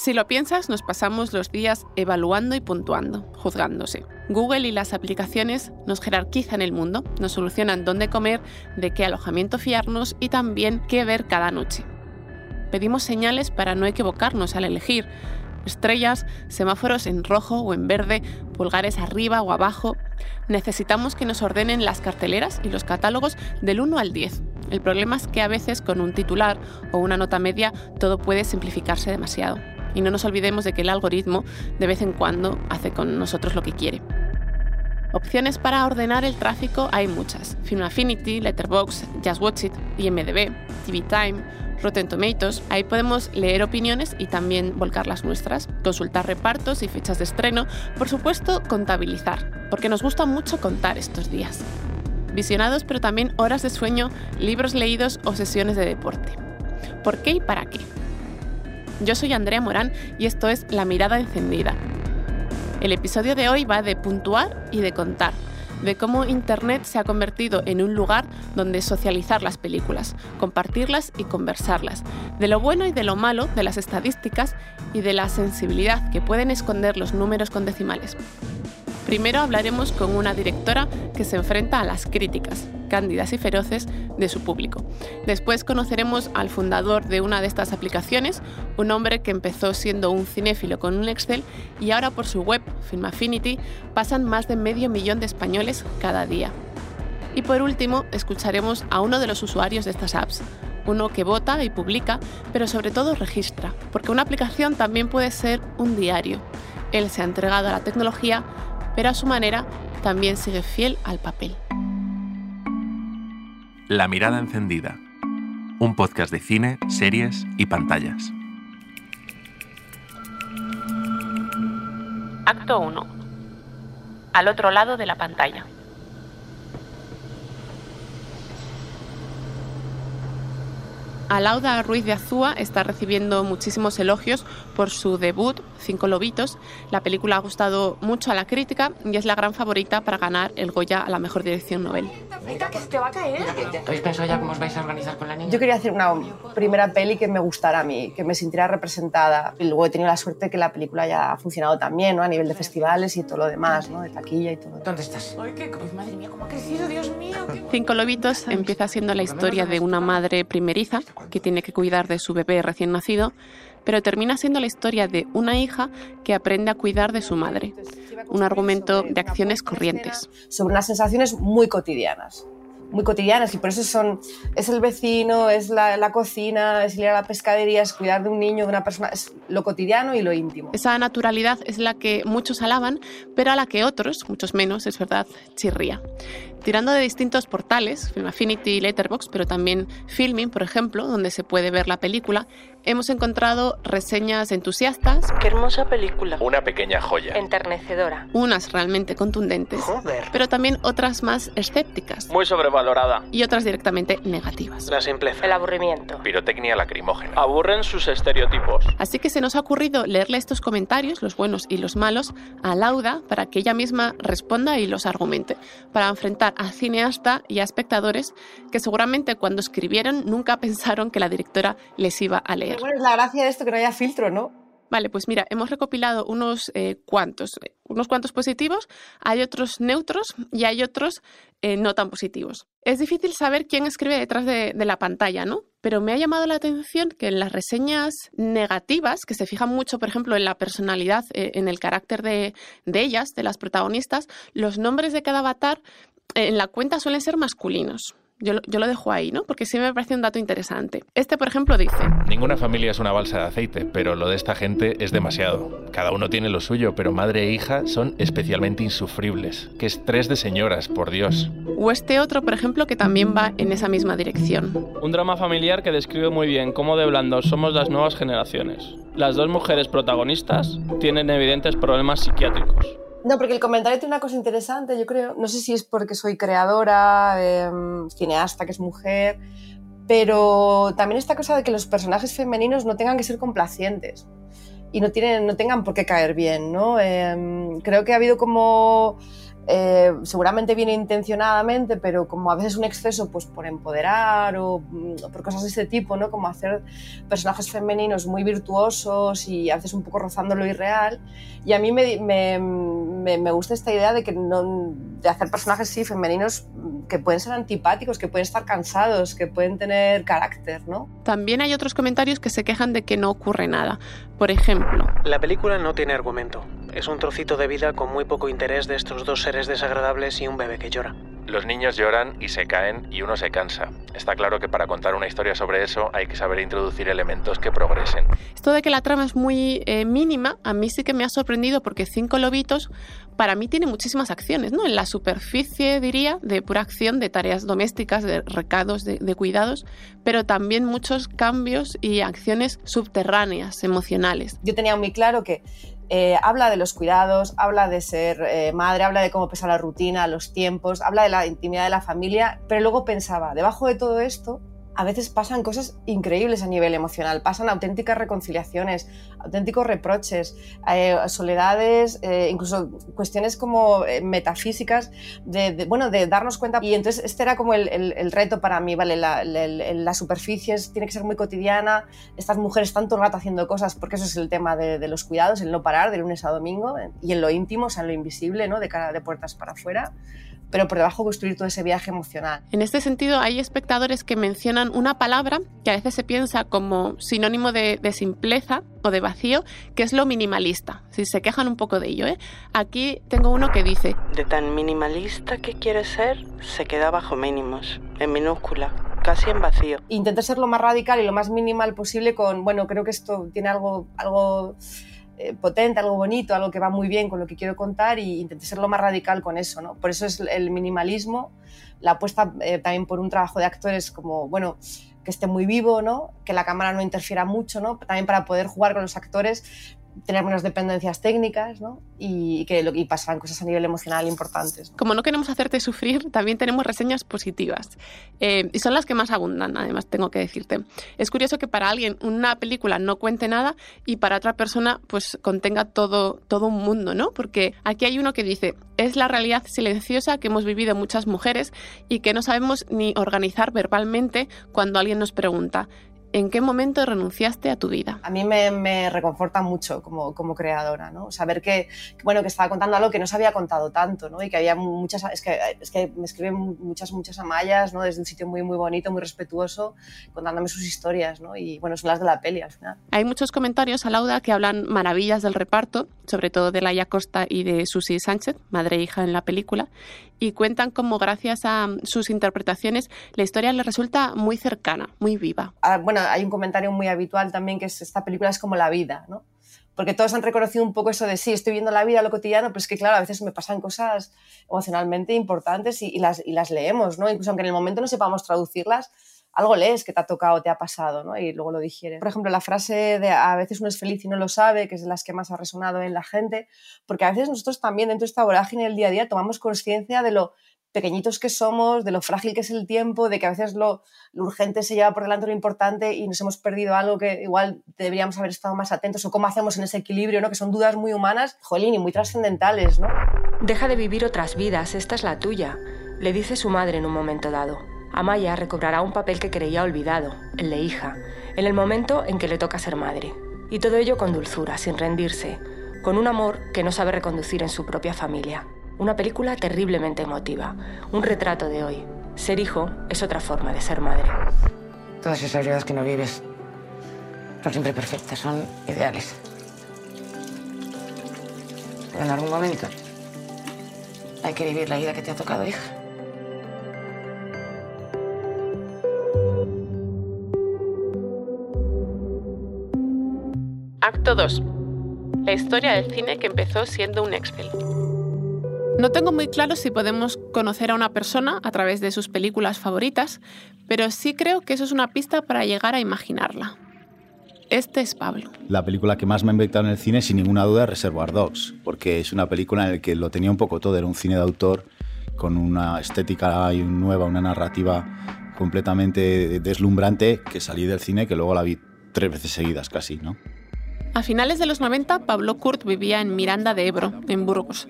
Si lo piensas, nos pasamos los días evaluando y puntuando, juzgándose. Google y las aplicaciones nos jerarquizan el mundo, nos solucionan dónde comer, de qué alojamiento fiarnos y también qué ver cada noche. Pedimos señales para no equivocarnos al elegir. Estrellas, semáforos en rojo o en verde, pulgares arriba o abajo. Necesitamos que nos ordenen las carteleras y los catálogos del 1 al 10. El problema es que a veces con un titular o una nota media todo puede simplificarse demasiado. Y no nos olvidemos de que el algoritmo de vez en cuando hace con nosotros lo que quiere. Opciones para ordenar el tráfico hay muchas. Film Affinity, Letterboxd, Just Watch It, IMDb, TV Time, Rotten Tomatoes. Ahí podemos leer opiniones y también volcar las nuestras, consultar repartos y fechas de estreno, por supuesto contabilizar, porque nos gusta mucho contar estos días. Visionados, pero también horas de sueño, libros leídos o sesiones de deporte. ¿Por qué y para qué? Yo soy Andrea Morán y esto es La Mirada Encendida. El episodio de hoy va de puntuar y de contar, de cómo Internet se ha convertido en un lugar donde socializar las películas, compartirlas y conversarlas, de lo bueno y de lo malo de las estadísticas y de la sensibilidad que pueden esconder los números con decimales. Primero hablaremos con una directora que se enfrenta a las críticas, cándidas y feroces, de su público. Después conoceremos al fundador de una de estas aplicaciones, un hombre que empezó siendo un cinéfilo con un Excel y ahora por su web, Film Affinity, pasan más de medio millón de españoles cada día. Y por último, escucharemos a uno de los usuarios de estas apps, uno que vota y publica, pero sobre todo registra, porque una aplicación también puede ser un diario. Él se ha entregado a la tecnología pero a su manera también sigue fiel al papel. La mirada encendida. Un podcast de cine, series y pantallas. Acto 1. Al otro lado de la pantalla. Alauda Ruiz de Azúa está recibiendo muchísimos elogios por su debut, Cinco Lobitos. La película ha gustado mucho a la crítica y es la gran favorita para ganar el Goya a la mejor dirección novel. que te va a caer. ¿Habéis pensado ya cómo os vais a organizar con la niña? Yo quería hacer una primera peli que me gustara a mí, que me sintiera representada. Y luego he tenido la suerte que la película ya ha funcionado también, ¿no? A nivel de festivales y todo lo demás, ¿no? De taquilla y todo. ¿Dónde estás? Ay, qué... madre mía, cómo ha crecido, Dios mío. Cinco Lobitos empieza siendo la historia de una madre primeriza que tiene que cuidar de su bebé recién nacido, pero termina siendo la historia de una hija que aprende a cuidar de su madre. Un argumento de acciones corrientes. Sobre unas sensaciones muy cotidianas muy cotidianas y por eso son, es el vecino, es la, cocina, es ir a la pescadería, es cuidar de un niño, de una persona, es lo cotidiano y lo íntimo. Esa naturalidad es la que muchos alaban, pero a la que otros, muchos menos, es verdad, chirría. Tirando de distintos portales, Film Affinity y Letterboxd, pero también Filming, por ejemplo, donde se puede ver la película, hemos encontrado reseñas entusiastas. ¡Qué hermosa película! Una pequeña joya. Enternecedora. Unas realmente contundentes. Joder. Pero también otras más escépticas. Muy sobrevalorada. Y otras directamente negativas. La simpleza. El aburrimiento. Pirotecnia lacrimógena. Aburren sus estereotipos. Así que se nos ha ocurrido leerle estos comentarios, los buenos y los malos, a Lauda para que ella misma responda y los argumente. Para enfrentar a cineasta y a espectadores que seguramente cuando escribieron nunca pensaron que la directora les iba a leer bueno, es la gracia de esto que no haya filtro, ¿no? Vale, pues mira, hemos recopilado unos eh, cuantos, unos cuantos positivos, hay otros neutros y hay otros eh, no tan positivos. Es difícil saber quién escribe detrás de, la pantalla, ¿no? Pero me ha llamado la atención que en las reseñas negativas, que se fijan mucho, por ejemplo, en la personalidad, eh, en el carácter de, de ellas, de las protagonistas, los nombres de cada avatar en la cuenta suelen ser masculinos. Yo, lo dejo ahí, ¿no? Porque sí me parece un dato interesante. Este, por ejemplo, dice... Ninguna familia es una balsa de aceite, pero lo de esta gente es demasiado. Cada uno tiene lo suyo, pero madre e hija son especialmente insufribles. Qué estrés de señoras, por Dios. O este otro, por ejemplo, que también va en esa misma dirección. Un drama familiar que describe muy bien cómo de blandos somos las nuevas generaciones. Las dos mujeres protagonistas tienen evidentes problemas psiquiátricos. No, porque el comentario tiene una cosa interesante, yo creo. No sé si es porque soy creadora, em, cineasta, que es mujer, pero también esta cosa de que los personajes femeninos no tengan que ser complacientes y no, tienen, no tengan por qué caer bien, ¿no? Em, creo que ha habido como eh, seguramente viene intencionadamente, pero como a veces un exceso pues por empoderar o, mm, o por cosas de ese tipo, ¿no? Como hacer personajes femeninos muy virtuosos y a veces un poco rozando lo irreal. Y a mí me, me, me, me gusta esta idea de, que no, de hacer personajes sí femeninos que pueden ser antipáticos, que pueden estar cansados, que pueden tener carácter, ¿no? También hay otros comentarios que se quejan de que no ocurre nada. Por ejemplo, La película no tiene argumento. Es un trocito de vida con muy poco interés de estos dos seres desagradables y un bebé que llora. Los niños lloran y se caen y uno se cansa. Está claro que para contar una historia sobre eso hay que saber introducir elementos que progresen. esto de que la trama es muy eh, mínima, a mí sí que me ha sorprendido porque Cinco Lobitos para mí tiene muchísimas acciones, ¿no? En la superficie, diría, de pura acción, de tareas domésticas, de recados, de, de cuidados, pero también muchos cambios y acciones subterráneas, emocionales. Yo tenía muy claro que eh, habla de los cuidados, habla de ser eh, madre, habla de cómo pesa la rutina, los tiempos, habla de la intimidad de la familia, pero luego pensaba, debajo de todo esto, a veces pasan cosas increíbles a nivel emocional, pasan auténticas reconciliaciones, auténticos reproches, eh, soledades, eh, incluso cuestiones como eh, metafísicas, de, bueno, de darnos cuenta. Y entonces este era como el, el, reto para mí, ¿vale? La, la, superficie tiene que ser muy cotidiana, estas mujeres el rato haciendo cosas, porque eso es el tema de, de, los cuidados, el no parar de lunes a domingo, y en lo íntimo, o sea, en lo invisible, ¿no? De cara de puertas para afuera pero por debajo construir todo ese viaje emocional. En este sentido, hay espectadores que mencionan una palabra que a veces se piensa como sinónimo de, de simpleza o de vacío, que es lo minimalista. Si se quejan un poco de ello, ¿eh? Aquí tengo uno que dice: De tan minimalista que quiere ser, se queda bajo mínimos, en minúscula, casi en vacío. Intenté ser lo más radical y lo más minimal posible con, bueno, creo que esto tiene algo, algo eh, potente, algo bonito, algo que va muy bien con lo que quiero contar y intenté ser lo más radical con eso, ¿no? Por eso es el minimalismo, la apuesta eh, también por un trabajo de actores como, bueno, que esté muy vivo, ¿no? Que la cámara no interfiera mucho, ¿no? También para poder jugar con los actores tener menos dependencias técnicas ¿no? y que lo, y pasaran cosas a nivel emocional importantes. ¿no? Como no queremos hacerte sufrir, también tenemos reseñas positivas eh, y son las que más abundan, además tengo que decirte. Es curioso que para alguien una película no cuente nada y para otra persona pues contenga todo, todo un mundo, ¿no? Porque aquí hay uno que dice, es la realidad silenciosa que hemos vivido muchas mujeres y que no sabemos ni organizar verbalmente cuando alguien nos pregunta, ¿En qué momento renunciaste a tu vida? A mí me, me reconforta mucho como, como, creadora, ¿no? Saber que, bueno, que estaba contando algo que no se había contado tanto, ¿no? Y que había muchas, es que, es que me escriben muchas, muchas amayas, ¿no? Desde un sitio muy, muy bonito, muy respetuoso, contándome sus historias, ¿no? Y, bueno, son las de la peli al final. Hay muchos comentarios a Lauda que hablan maravillas del reparto, sobre todo de Laia Costa y de Susi Sánchez, madre e hija en la película, y cuentan cómo gracias a sus interpretaciones la historia les resulta muy cercana, muy viva. Ah, bueno, hay un comentario muy habitual también que es esta película es como la vida, ¿no? Porque todos han reconocido un poco eso de sí, estoy viendo la vida, lo cotidiano, pero es que claro, a veces me pasan cosas emocionalmente importantes y, las, y las leemos, ¿no? Incluso aunque en el momento no sepamos traducirlas, algo lees que te ha tocado, te ha pasado, ¿no? Y luego lo digieres. Por ejemplo, la frase de a veces uno es feliz y no lo sabe, que es de las que más ha resonado en la gente, porque a veces nosotros también dentro de esta vorágine del día a día tomamos conciencia de lo pequeñitos que somos, de lo frágil que es el tiempo, de que a veces lo, urgente se lleva por delante lo importante y nos hemos perdido algo que igual deberíamos haber estado más atentos o cómo hacemos en ese equilibrio, ¿no? Que son dudas muy humanas, jolín, y muy trascendentales, ¿no? Deja de vivir otras vidas, esta es la tuya, le dice su madre en un momento dado. Amaya recobrará un papel que creía olvidado, el de hija, en el momento en que le toca ser madre. Y todo ello con dulzura, sin rendirse, con un amor que no sabe reconducir en su propia familia. Una película terriblemente emotiva, un retrato de hoy. Ser hijo es otra forma de ser madre. Todas esas vidas que no vives son siempre perfectas, son ideales. Pero en algún momento hay que vivir la vida que te ha tocado, hija. Acto 2. La historia del cine que empezó siendo un Excel. No tengo muy claro si podemos conocer a una persona a través de sus películas favoritas, pero sí creo que eso es una pista para llegar a imaginarla. Este es Pablo. La película que más me ha impactado en el cine, sin ninguna duda, es Reservoir Dogs, porque es una película en la que lo tenía un poco todo, era un cine de autor con una estética nueva, una narrativa completamente deslumbrante que salí del cine que luego la vi tres veces seguidas casi, ¿no? A finales de los 90, Pablo Kurt vivía en Miranda de Ebro, en Burgos.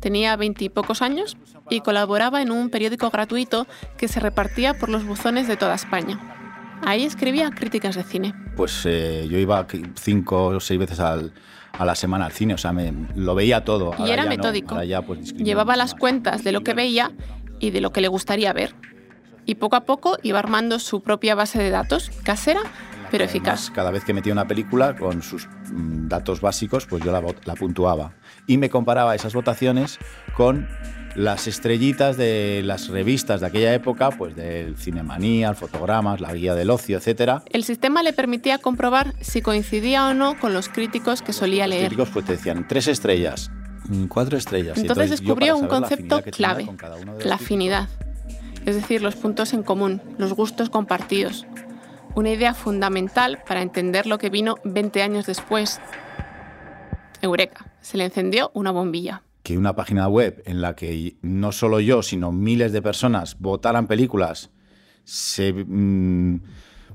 Tenía veintipocos años y colaboraba en un periódico gratuito que se repartía por los buzones de toda España. Ahí escribía críticas de cine. Pues eh, yo iba cinco o seis veces al, a la semana al cine, o sea, me, lo veía todo. y era metódico. pues, Llevaba las cuentas de lo que veía y de lo que le gustaría ver. Y poco a poco iba armando su propia base de datos, casera, pero eficaz. cada vez que metía una película con sus mm, datos básicos, pues yo la, la puntuaba. Y me comparaba esas votaciones con las estrellitas de las revistas de aquella época, pues del Cinemanía, el Fotogramas, la Guía del Ocio, etc. El sistema le permitía comprobar si coincidía o no con los críticos que solía leer. Los críticos pues te decían tres estrellas, mm, cuatro estrellas. Entonces, descubrió un concepto clave, la afinidad. Es decir, los puntos en común, los gustos compartidos. Una idea fundamental para entender lo que vino 20 años después. Eureka, se le encendió una bombilla que una página web en la que no solo yo, sino miles de personas votaran películas, se, mm,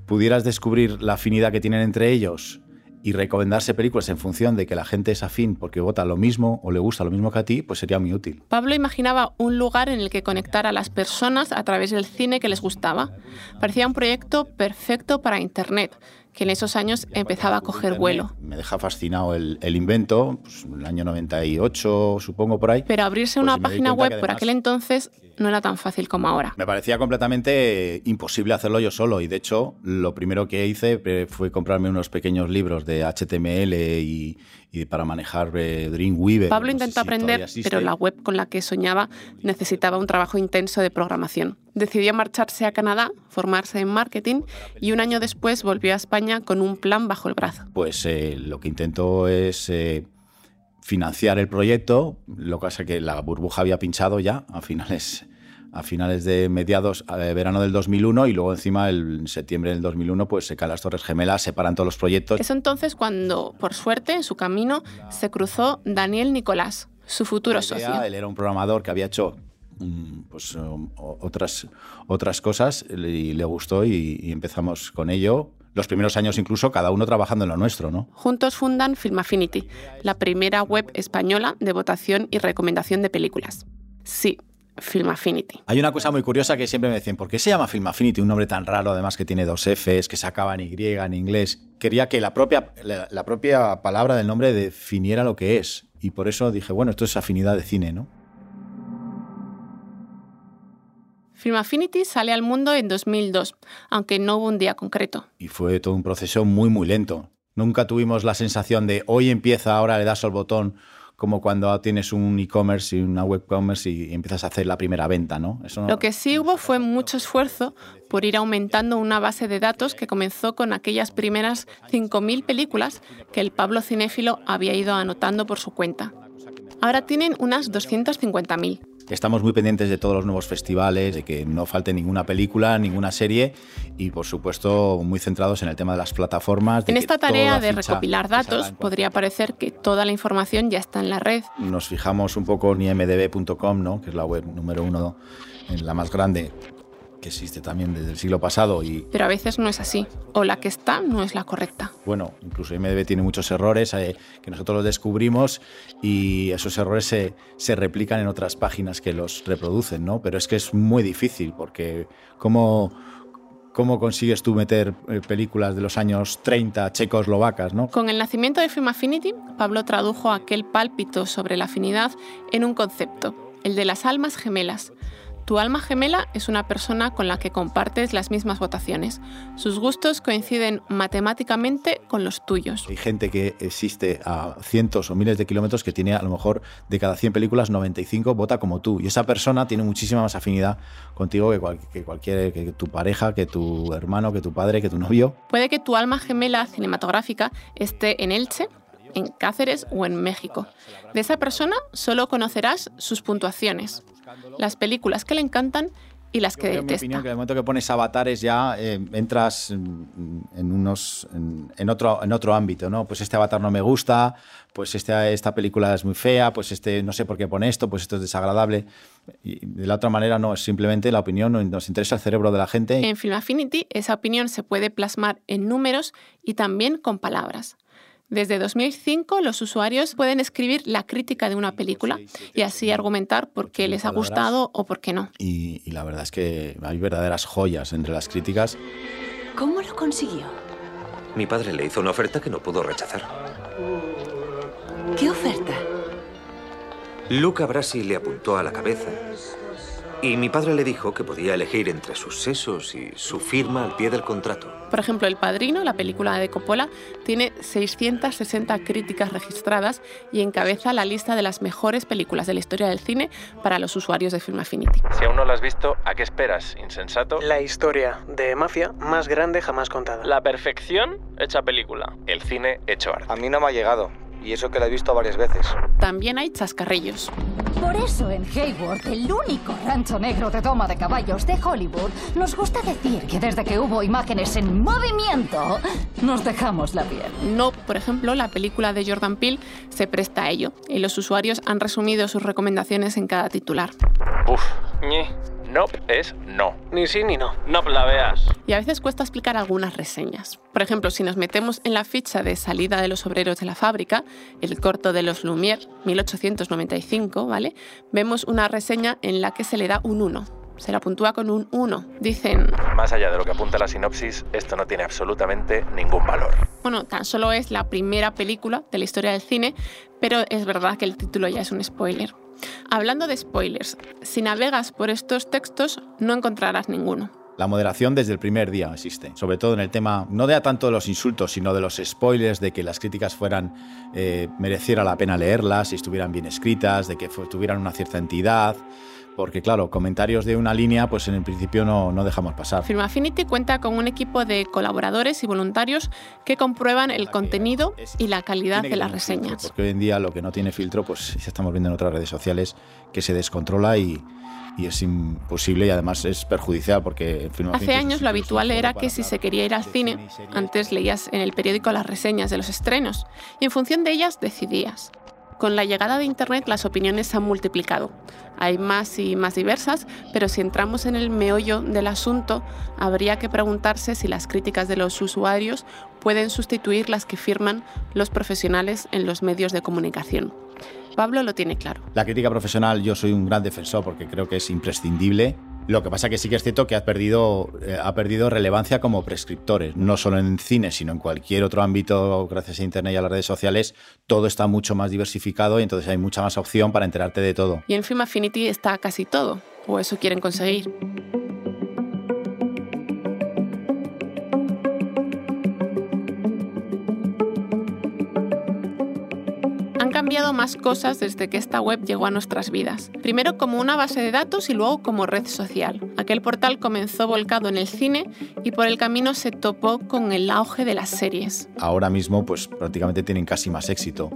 pudieras descubrir la afinidad que tienen entre ellos y recomendarse películas en función de que la gente es afín porque vota lo mismo o le gusta lo mismo que a ti, pues sería muy útil. Pablo imaginaba un lugar en el que conectar a las personas a través del cine que les gustaba. Parecía un proyecto perfecto para Internet, que en esos años empezaba a coger vuelo. Me deja fascinado el, invento, pues, el año 98 supongo por ahí. Pero abrirse una pues página web por aquel entonces no era tan fácil como ahora. Me parecía completamente imposible hacerlo yo solo y de hecho lo primero que hice fue comprarme unos pequeños libros de HTML y, para manejar eh, Dreamweaver. Pablo intentó aprender, pero la web con la que soñaba necesitaba un trabajo intenso de programación. Decidió marcharse a Canadá, formarse en marketing y un año después volvió a España con un plan bajo el brazo. Pues eh, lo que intentó es... Eh, financiar el proyecto, lo que pasa es que la burbuja había pinchado ya a finales a finales de mediados de verano del 2001 y luego encima el, en septiembre del 2001 pues se caen las Torres Gemelas, separan todos los proyectos. Es entonces cuando, por suerte, en su camino se cruzó Daniel Nicolás, su futuro socio. Él era un programador que había hecho mm, pues, um, otras, otras cosas y le gustó y, y empezamos con ello los primeros años incluso cada uno trabajando en lo nuestro, ¿no? Juntos fundan Film Affinity, la primera web española de votación y recomendación de películas. Sí, Film Affinity. Hay una cosa muy curiosa que siempre me decían, ¿por qué se llama Film Affinity? Un nombre tan raro, además que tiene dos Fs, que se acaba en Y en inglés. Quería que la propia, la, propia palabra del nombre definiera lo que es. Y por eso dije, bueno, esto es afinidad de cine, ¿no? Film Affinity sale al mundo en 2002, aunque no hubo un día concreto. Y fue todo un proceso muy, muy lento. Nunca tuvimos la sensación de hoy empieza, ahora le das al botón como cuando tienes un e-commerce y una web commerce y empiezas a hacer la primera venta, ¿no? Lo que sí hubo fue mucho esfuerzo por ir aumentando una base de datos que comenzó con aquellas primeras 5.000 películas que el Pablo Cinéfilo había ido anotando por su cuenta. Ahora tienen unas 250.000. Estamos muy pendientes de todos los nuevos festivales, de que no falte ninguna película, ninguna serie y, por supuesto, muy centrados en el tema de las plataformas. en esta tarea de recopilar datos, podría parecer que toda la información ya está en la red. Nos fijamos un poco en imdb.com, ¿no? que es la web número uno, en la más grande que existe también desde el siglo pasado. Y... Pero a veces no es así, o la que está no es la correcta. Bueno, incluso IMDB tiene muchos errores eh, que nosotros los descubrimos y esos errores se, se, replican en otras páginas que los reproducen, ¿no? Pero es que es muy difícil porque ¿cómo, cómo consigues tú meter eh, películas de los años 30 checoslovacas, ¿no? Con el nacimiento de Film Affinity, Pablo tradujo aquel pálpito sobre la afinidad en un concepto, el de las almas gemelas tu alma gemela es una persona con la que compartes las mismas votaciones. Sus gustos coinciden matemáticamente con los tuyos. Hay gente que existe a cientos o miles de kilómetros que tiene a lo mejor de cada 100 películas 95 vota como tú. Y esa persona tiene muchísima más afinidad contigo que, que cualquier, que tu pareja, que tu hermano, que tu padre, que tu novio. Puede que tu alma gemela cinematográfica esté en Elche en Cáceres o en México. De esa persona solo conocerás sus puntuaciones las películas que le encantan y las que detesta. Mi opinión que el momento que pones avatares ya eh, entras en, unos en, otro en otro ámbito, ¿no? Pues este avatar no me gusta, pues este, esta película es muy fea, pues este no sé por qué pone esto, pues esto es desagradable. Y de la otra manera no, es simplemente la opinión, nos interesa el cerebro de la gente. En Film Affinity esa opinión se puede plasmar en números y también con palabras. Desde 2005 los usuarios pueden escribir la crítica de una película y así argumentar por qué les ha gustado o por qué no. Y, y la verdad es que hay verdaderas joyas entre las críticas. ¿Cómo lo consiguió? Mi padre le hizo una oferta que no pudo rechazar. ¿Qué oferta? Luca Brasi le apuntó a la cabeza y mi padre le dijo que podía elegir entre sus sesos y su firma al pie del contrato. Por ejemplo, El Padrino, la película de Coppola, tiene 660 críticas registradas y encabeza la lista de las mejores películas de la historia del cine para los usuarios de Film Affinity. Si aún no lo has visto, ¿a qué esperas, insensato? La historia de mafia más grande jamás contada. La perfección hecha película. El cine hecho arte. A mí no me ha llegado. Y eso que la he visto varias veces. También hay chascarrillos. Por eso en Hayward, el único rancho negro de toma de caballos de Hollywood, nos gusta decir que desde que hubo imágenes en movimiento, nos dejamos la piel. No, por ejemplo, la película de Jordan Peele se presta a ello y los usuarios han resumido sus recomendaciones en cada titular. Uf, ñe. No es no. Ni sí ni no. No la veas. Y a veces cuesta explicar algunas reseñas. Por ejemplo, si nos metemos en la ficha de salida de los obreros de la fábrica, el corto de los Lumière, 1895, ¿vale? Vemos una reseña en la que se le da un 1. Se la puntúa con un 1. Dicen... Más allá de lo que apunta la sinopsis, esto no tiene absolutamente ningún valor. Bueno, tan solo es la primera película de la historia del cine, pero es verdad que el título ya es un spoiler. Hablando de spoilers, si navegas por estos textos no encontrarás ninguno. La moderación desde el primer día existe, sobre todo en el tema, no de tanto de los insultos, sino de los spoilers, de que las críticas fueran, eh, mereciera la pena leerlas, y estuvieran bien escritas, de que tuvieran una cierta entidad, porque claro, comentarios de una línea, pues en el principio no, no dejamos pasar. Film Affinity cuenta con un equipo de colaboradores y voluntarios que comprueban el contenido y la calidad de las reseñas. porque hoy en día lo que no tiene filtro, pues ya estamos viendo en otras redes sociales que se descontrola y, y es imposible y además es perjudicial porque hace años lo habitual era que si se quería ir al cine antes leías en el periódico las reseñas de los estrenos y en función de ellas decidías con la llegada de Internet las opiniones se han multiplicado. Hay más y más diversas, pero si entramos en el meollo del asunto, habría que preguntarse si las críticas de los usuarios pueden sustituir las que firman los profesionales en los medios de comunicación. Pablo lo tiene claro. La crítica profesional yo soy un gran defensor porque creo que es imprescindible lo que pasa que sí que es cierto que ha perdido, eh, ha perdido relevancia como prescriptores, no solo en cine, sino en cualquier otro ámbito, gracias a Internet y a las redes sociales, todo está mucho más diversificado y entonces hay mucha más opción para enterarte de todo. Y en Film Affinity está casi todo, o eso quieren conseguir. Cambiado más cosas desde que esta web llegó a nuestras vidas. Primero como una base de datos y luego como red social. Aquel portal comenzó volcado en el cine y por el camino se topó con el auge de las series. Ahora mismo pues prácticamente tienen casi más éxito.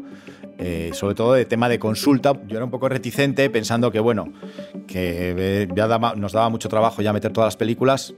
Eh, sobre todo de tema de consulta, yo era un poco reticente pensando que bueno, que ya daba, nos daba mucho trabajo ya meter todas las películas,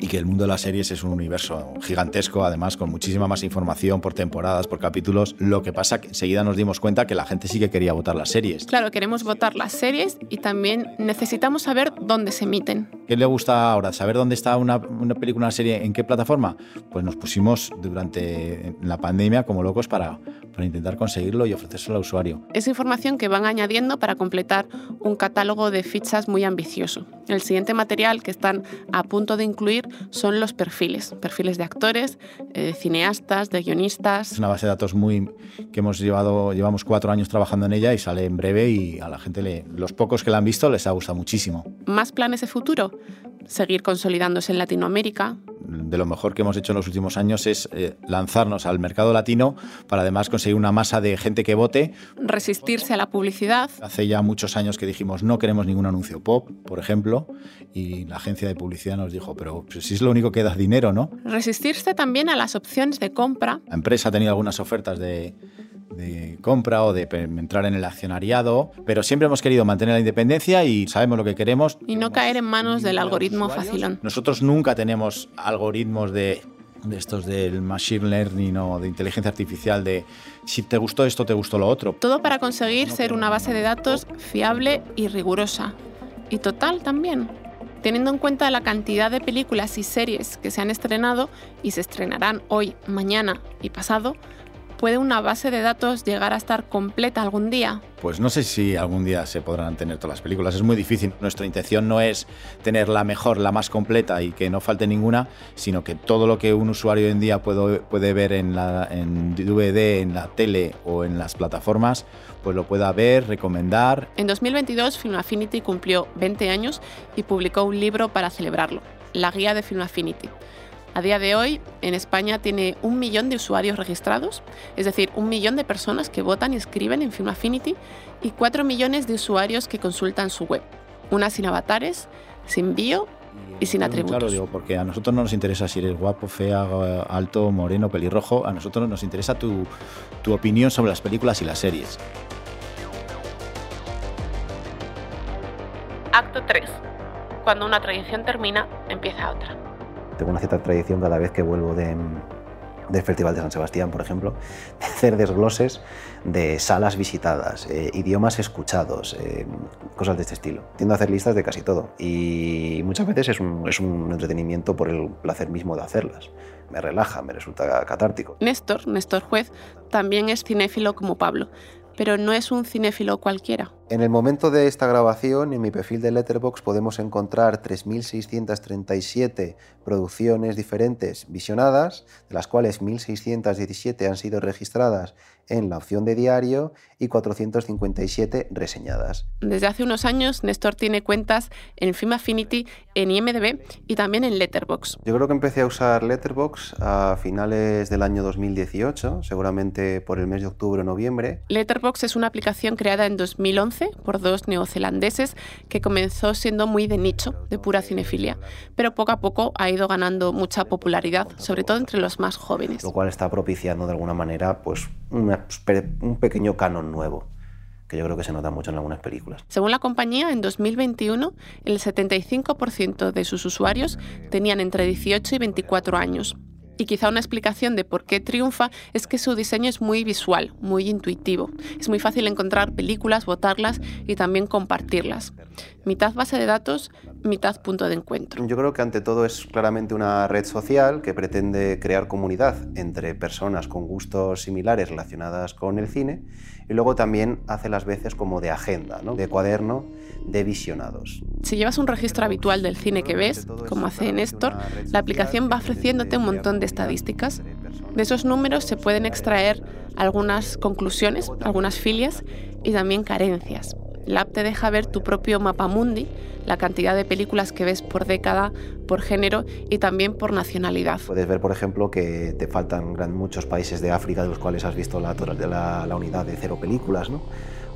y que el mundo de las series es un universo gigantesco, además con muchísima más información por temporadas, por capítulos. Lo que pasa que enseguida nos dimos cuenta que la gente sí que quería votar las series. Claro, queremos votar las series y también necesitamos saber dónde se emiten. ¿Qué le gusta ahora? ¿Saber dónde está una, una película, una serie, en qué plataforma? Pues nos pusimos durante la pandemia como locos para, para intentar conseguirlo y ofrecérselo al usuario. Es información que van añadiendo para completar un catálogo de fichas muy ambicioso. El siguiente material que están a punto de incluir son los perfiles, perfiles de actores, eh, de cineastas, de guionistas. Es una base de datos muy que hemos llevado, llevamos cuatro años trabajando en ella y sale en breve y a la gente, le, los pocos que la han visto les ha gustado muchísimo. ¿Más planes de futuro? Seguir consolidándose en Latinoamérica, de lo mejor que hemos hecho en los últimos años es eh, lanzarnos al mercado latino para además conseguir una masa de gente que vote. Resistirse a la publicidad. Hace ya muchos años que dijimos no queremos ningún anuncio pop, por ejemplo, y la agencia de publicidad nos dijo, pero si es lo único que da dinero, ¿no? Resistirse también a las opciones de compra. La empresa ha tenido algunas ofertas de, de compra o de entrar en el accionariado, pero siempre hemos querido mantener la independencia y sabemos lo que queremos. Y no caer en manos del algoritmo facilón. Nosotros nunca tenemos algoritmos de, de estos del machine learning o de inteligencia artificial de si te gustó esto, te gustó lo otro. Todo para conseguir ser una base de datos fiable y rigurosa. Y total también. Teniendo en cuenta la cantidad de películas y series que se han estrenado y se estrenarán hoy, mañana y pasado, ¿Puede una base de datos llegar a estar completa algún día? Pues no sé si algún día se podrán tener todas las películas. Es muy difícil. Nuestra intención no es tener la mejor, la más completa y que no falte ninguna, sino que todo lo que un usuario hoy en día puede, puede ver en, la, en DVD, en la tele o en las plataformas, pues lo pueda ver, recomendar. En 2022 Film Affinity cumplió 20 años y publicó un libro para celebrarlo, la guía de Film Affinity. A día de hoy, en España tiene un millón de usuarios registrados, es decir, un millón de personas que votan y escriben en Film Affinity y cuatro millones de usuarios que consultan su web. Una sin avatares, sin bio y sin atributos. Claro, digo, porque a nosotros no nos interesa si eres guapo, fea, alto, moreno, pelirrojo. A nosotros nos interesa tu, tu opinión sobre las películas y las series. Acto 3. Cuando una tradición termina, empieza otra. Tengo una cierta tradición cada vez que vuelvo de, del Festival de San Sebastián, por ejemplo, de hacer desgloses de salas visitadas, eh, idiomas escuchados, eh, cosas de este estilo. Tiendo a hacer listas de casi todo y muchas veces es un, es un entretenimiento por el placer mismo de hacerlas. Me relaja, me resulta catártico. Néstor, Néstor Juez, también es cinéfilo como Pablo, pero no es un cinéfilo cualquiera. En el momento de esta grabación, en mi perfil de Letterboxd podemos encontrar 3.637 producciones diferentes visionadas, de las cuales 1.617 han sido registradas en la opción de diario y 457 reseñadas. Desde hace unos años, Néstor tiene cuentas en Film Affinity, en IMDb y también en Letterboxd. Yo creo que empecé a usar Letterboxd a finales del año 2018, seguramente por el mes de octubre o noviembre. Letterboxd es una aplicación creada en 2011 por dos neozelandeses que comenzó siendo muy de nicho, de pura cinefilia, pero poco a poco ha ido ganando mucha popularidad, sobre todo entre los más jóvenes. Lo cual está propiciando de alguna manera pues, una, un pequeño canon nuevo que yo creo que se nota mucho en algunas películas. Según la compañía, en 2021 el 75% de sus usuarios tenían entre 18 y 24 años, y quizá una explicación de por qué triunfa es que su diseño es muy visual, muy intuitivo. Es muy fácil encontrar películas, votarlas y también compartirlas. Mitad base de datos, mitad punto de encuentro. Yo creo que ante todo es claramente una red social que pretende crear comunidad entre personas con gustos similares relacionadas con el cine y luego también hace las veces como de agenda, ¿no? de cuaderno de visionados. Si llevas un registro habitual del cine que ves, como hace Néstor, la aplicación va ofreciéndote un montón de estadísticas. De esos números se pueden extraer algunas conclusiones, algunas filias y también carencias. La app te deja ver tu propio mapa mundi, la cantidad de películas que ves por década, por género y también por nacionalidad. Puedes ver, por ejemplo, que te faltan muchos países de África de los cuales has visto la, la, la unidad de cero películas, ¿no?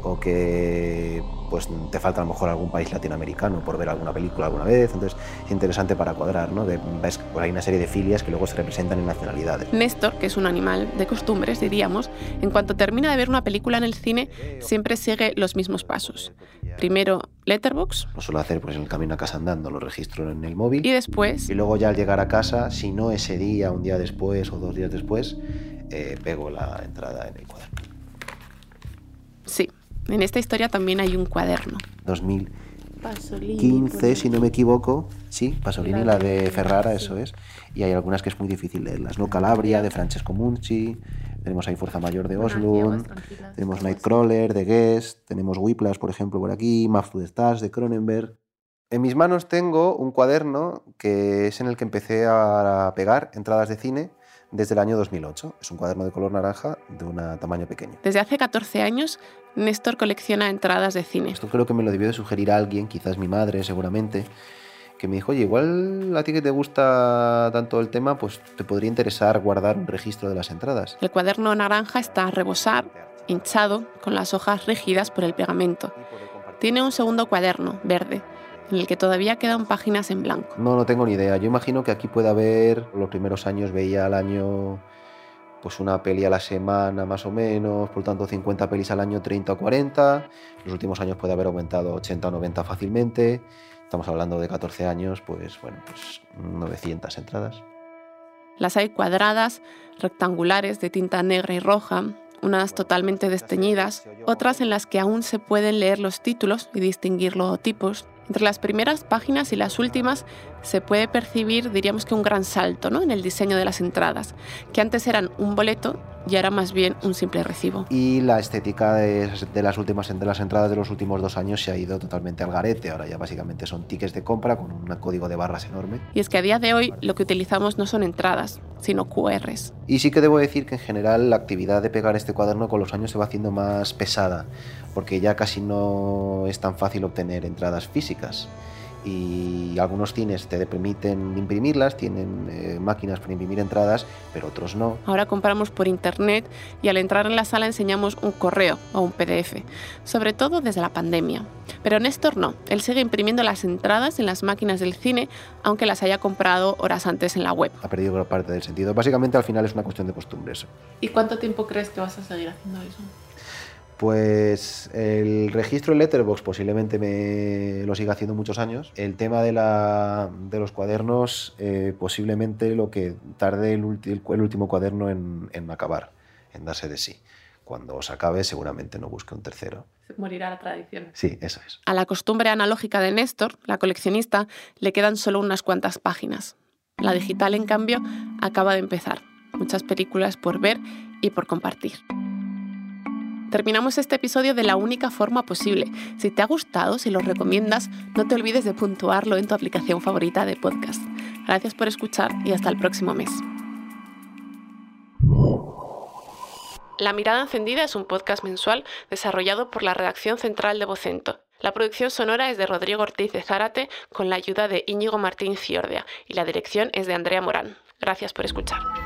O que pues te falta a lo mejor algún país latinoamericano por ver alguna película alguna vez, entonces es interesante para cuadrar, ¿no? ves, pues hay una serie de filias que luego se representan en nacionalidades. Néstor, que es un animal de costumbres, diríamos, en cuanto termina de ver una película en el cine, siempre sigue los mismos pasos. Primero, Letterbox. Lo suelo hacer pues en el camino a casa andando, lo registro en el móvil. Y después... Y luego ya al llegar a casa, si no ese día, un día después o dos días después, eh, pego la entrada en el cuaderno. Sí, en esta historia también hay un cuaderno. 2015, si no me equivoco. Sí, Pasolini, la de Ferrara, eso es. Y hay algunas que es muy difícil leerlas, ¿no? Calabria, de Francesco Munchi, tenemos ahí Fuerza Mayor de Oslo, tenemos Nightcrawler de Guest, tenemos Whiplash, por ejemplo, por aquí, Maps to the Stars de Cronenberg. En mis manos tengo un cuaderno que es en el que empecé a pegar entradas de cine desde el año 2008. Es un cuaderno de color naranja de un tamaño pequeño. Desde hace 14 años, Néstor colecciona entradas de cine. Esto creo que me lo debió de sugerir alguien, quizás mi madre seguramente, que me dijo, oye, igual a ti que te gusta tanto el tema, pues te podría interesar guardar un registro de las entradas. El cuaderno naranja está a rebosar, hinchado, con las hojas rígidas por el pegamento. Tiene un segundo cuaderno, verde, en el que todavía quedan páginas en blanco. No, no tengo ni idea. Yo imagino que aquí puede haber, los primeros años veía al año pues una peli a la semana más o menos, por lo tanto 50 pelis al año, 30 o 40. Los últimos años puede haber aumentado 80 o 90 fácilmente. Estamos hablando de 14 años, pues bueno, pues 900 entradas. Las hay cuadradas, rectangulares de tinta negra y roja, unas totalmente desteñidas, otras en las que aún se pueden leer los títulos y distinguir logotipos, entre las primeras páginas y las últimas se puede percibir, diríamos que un gran salto ¿no? en el diseño de las entradas, que antes eran un boleto y ahora más bien un simple recibo. Y la estética de, de las últimas de las entradas de los últimos dos años se ha ido totalmente al garete. Ahora ya básicamente son tickets de compra con un código de barras enorme. Y es que a día de hoy lo que utilizamos no son entradas, sino QRs. Y sí que debo decir que en general la actividad de pegar este cuaderno con los años se va haciendo más pesada, porque ya casi no es tan fácil obtener entradas físicas y algunos cines te permiten imprimirlas, tienen eh, máquinas para imprimir entradas, pero otros no. Ahora compramos por internet y al entrar en la sala enseñamos un correo o un PDF, sobre todo desde la pandemia. Pero Néstor no, él sigue imprimiendo las entradas en las máquinas del cine, aunque las haya comprado horas antes en la web. Ha perdido parte del sentido. Básicamente al final es una cuestión de costumbres. ¿Y cuánto tiempo crees que vas a seguir haciendo eso? Pues el registro en Letterboxd posiblemente me lo siga haciendo muchos años. El tema de, la, de los cuadernos, eh, posiblemente lo que tarde el, el último cuaderno en, en, acabar, en darse de sí. Cuando os acabe, seguramente no busque un tercero. Morirá la tradición. Sí, eso es. A la costumbre analógica de Néstor, la coleccionista, le quedan solo unas cuantas páginas. La digital, en cambio, acaba de empezar. Muchas películas por ver y por compartir. Terminamos este episodio de la única forma posible. Si te ha gustado, si lo recomiendas, no te olvides de puntuarlo en tu aplicación favorita de podcast. Gracias por escuchar y hasta el próximo mes. La Mirada Encendida es un podcast mensual desarrollado por la redacción central de Vocento. La producción sonora es de Rodrigo Ortiz de Zárate con la ayuda de Íñigo Martín Ciordia y la dirección es de Andrea Morán. Gracias por escuchar.